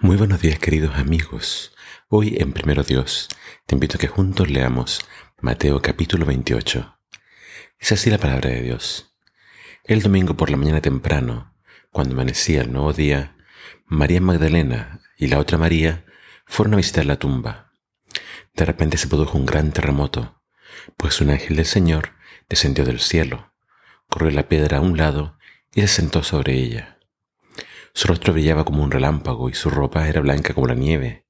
Muy buenos días queridos amigos. Hoy en Primero Dios te invito a que juntos leamos Mateo capítulo 28. Es así la palabra de Dios. El domingo por la mañana temprano, cuando amanecía el nuevo día, María Magdalena y la otra María fueron a visitar la tumba. De repente se produjo un gran terremoto, pues un ángel del Señor descendió del cielo, corrió la piedra a un lado y se sentó sobre ella. Su rostro brillaba como un relámpago y su ropa era blanca como la nieve.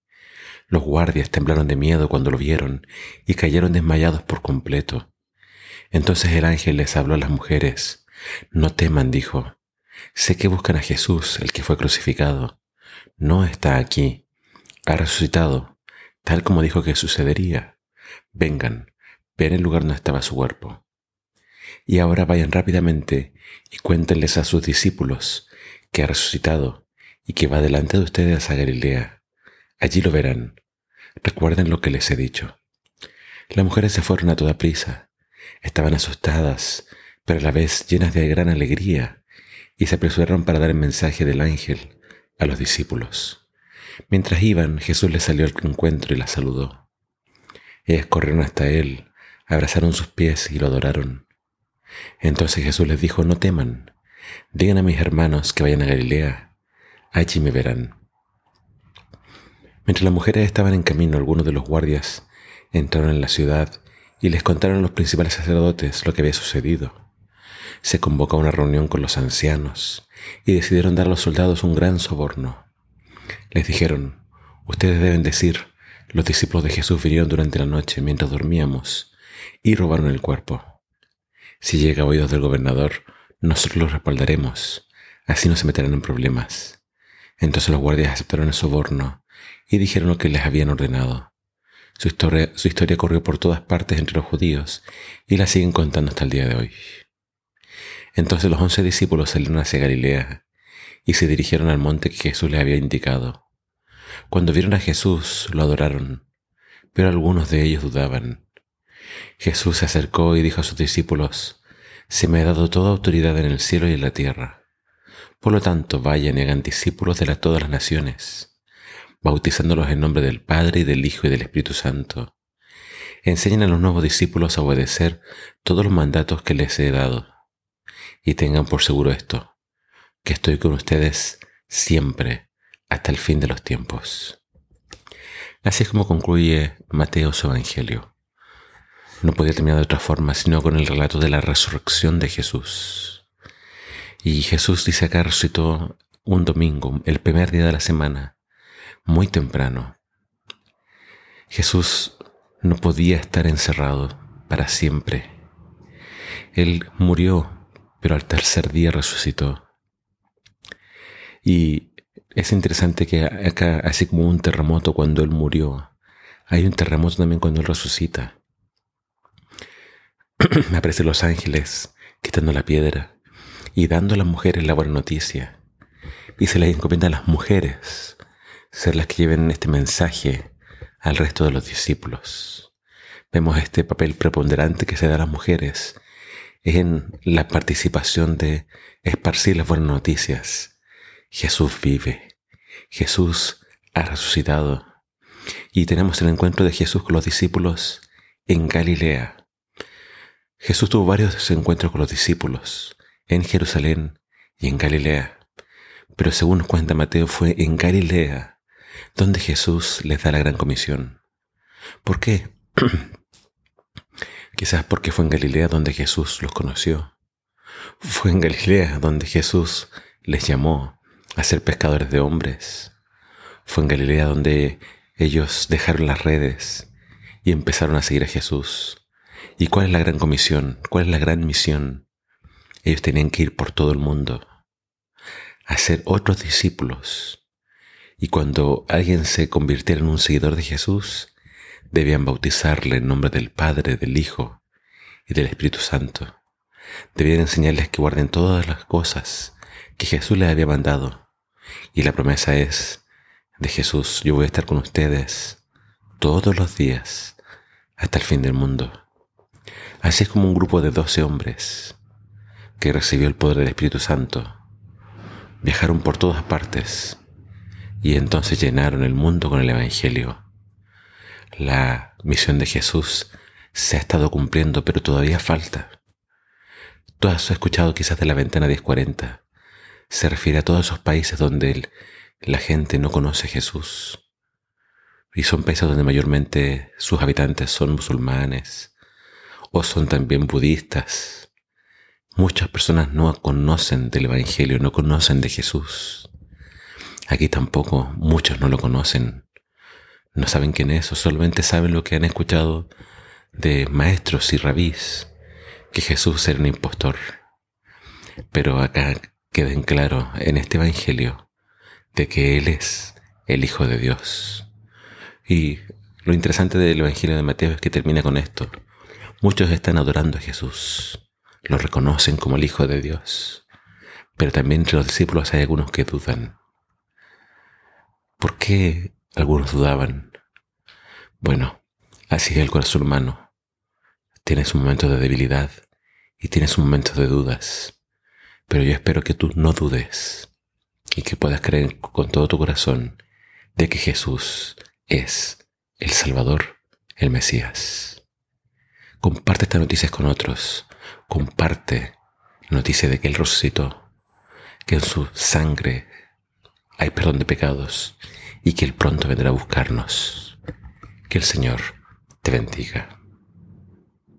Los guardias temblaron de miedo cuando lo vieron y cayeron desmayados por completo. Entonces el ángel les habló a las mujeres. No teman, dijo. Sé que buscan a Jesús, el que fue crucificado. No está aquí. Ha resucitado, tal como dijo que sucedería. Vengan, ven el lugar donde estaba su cuerpo. Y ahora vayan rápidamente y cuéntenles a sus discípulos que ha resucitado y que va delante de ustedes a Galilea. Allí lo verán. Recuerden lo que les he dicho. Las mujeres se fueron a toda prisa. Estaban asustadas, pero a la vez llenas de gran alegría, y se apresuraron para dar el mensaje del ángel a los discípulos. Mientras iban, Jesús les salió al encuentro y las saludó. Ellas corrieron hasta él, abrazaron sus pies y lo adoraron. Entonces Jesús les dijo, no teman, Digan a mis hermanos que vayan a Galilea, allí me verán. Mientras las mujeres estaban en camino, algunos de los guardias entraron en la ciudad y les contaron a los principales sacerdotes lo que había sucedido. Se convocó una reunión con los ancianos y decidieron dar a los soldados un gran soborno. Les dijeron, ustedes deben decir, los discípulos de Jesús vinieron durante la noche mientras dormíamos y robaron el cuerpo. Si llega a oídos del gobernador, nosotros los respaldaremos, así no se meterán en problemas. Entonces los guardias aceptaron el soborno y dijeron lo que les habían ordenado. Su historia, corrió por todas partes entre los judíos y la siguen contando hasta el día de hoy. Entonces los once discípulos salieron hacia Galilea y se dirigieron al monte que Jesús les había indicado. Cuando vieron a Jesús, lo adoraron, pero algunos de ellos dudaban. Jesús se acercó y dijo a sus discípulos, se me ha dado toda autoridad en el cielo y en la tierra. Por lo tanto, vayan y hagan discípulos de todas las naciones, bautizándolos en nombre del Padre y del Hijo y del Espíritu Santo. Enseñen a los nuevos discípulos a obedecer todos los mandatos que les he dado. Y tengan por seguro esto, que estoy con ustedes siempre hasta el fin de los tiempos. Así es como concluye Mateo su Evangelio no podía terminar de otra forma sino con el relato de la resurrección de Jesús. Y Jesús dice acá resucitó un domingo, el primer día de la semana, muy temprano. Jesús no podía estar encerrado para siempre. Él murió, pero al tercer día resucitó. Y es interesante que acá, así como un terremoto cuando Él murió, hay un terremoto también cuando Él resucita. aparecen los ángeles quitando la piedra y dando a las mujeres la buena noticia. Y se les encomienda a las mujeres ser las que lleven este mensaje al resto de los discípulos. Vemos este papel preponderante que se da a las mujeres en la participación de esparcir las buenas noticias. Jesús vive, Jesús ha resucitado y tenemos el encuentro de Jesús con los discípulos en Galilea Jesús tuvo varios encuentros con los discípulos en Jerusalén y en Galilea, pero según nos cuenta Mateo fue en Galilea donde Jesús les da la gran comisión. ¿Por qué? Quizás porque fue en Galilea donde Jesús los conoció. Fue en Galilea donde Jesús les llamó a ser pescadores de hombres. Fue en Galilea donde ellos dejaron las redes y empezaron a seguir a Jesús. ¿Y cuál es la gran comisión? ¿Cuál es la gran misión? Ellos tenían que ir por todo el mundo, a ser otros discípulos. Y cuando alguien se convirtiera en un seguidor de Jesús, debían bautizarle en nombre del Padre, del Hijo y del Espíritu Santo. Debían enseñarles que guarden todas las cosas que Jesús les había mandado. Y la promesa es de Jesús, yo voy a estar con ustedes todos los días hasta el fin del mundo. Así es como un grupo de doce hombres que recibió el poder del Espíritu Santo viajaron por todas partes y entonces llenaron el mundo con el Evangelio. La misión de Jesús se ha estado cumpliendo, pero todavía falta. Tú has escuchado quizás de la ventana 1040. Se refiere a todos esos países donde la gente no conoce a Jesús. Y son países donde mayormente sus habitantes son musulmanes o son también budistas. Muchas personas no conocen del Evangelio, no conocen de Jesús. Aquí tampoco muchos no lo conocen. No saben quién es o solamente saben lo que han escuchado de maestros y rabís, que Jesús era un impostor. Pero acá queden claro en este Evangelio de que Él es el Hijo de Dios. Y lo interesante del Evangelio de Mateo es que termina con esto. Muchos están adorando a Jesús, lo reconocen como el Hijo de Dios, pero también entre los discípulos hay algunos que dudan. ¿Por qué algunos dudaban? Bueno, así es el corazón humano. Tienes un momento de debilidad y tienes un momento de dudas, pero yo espero que tú no dudes y que puedas creer con todo tu corazón de que Jesús es el Salvador, el Mesías. Comparte estas noticias con otros. Comparte noticia de que Él resucitó, que en su sangre hay perdón de pecados y que Él pronto vendrá a buscarnos. Que el Señor te bendiga.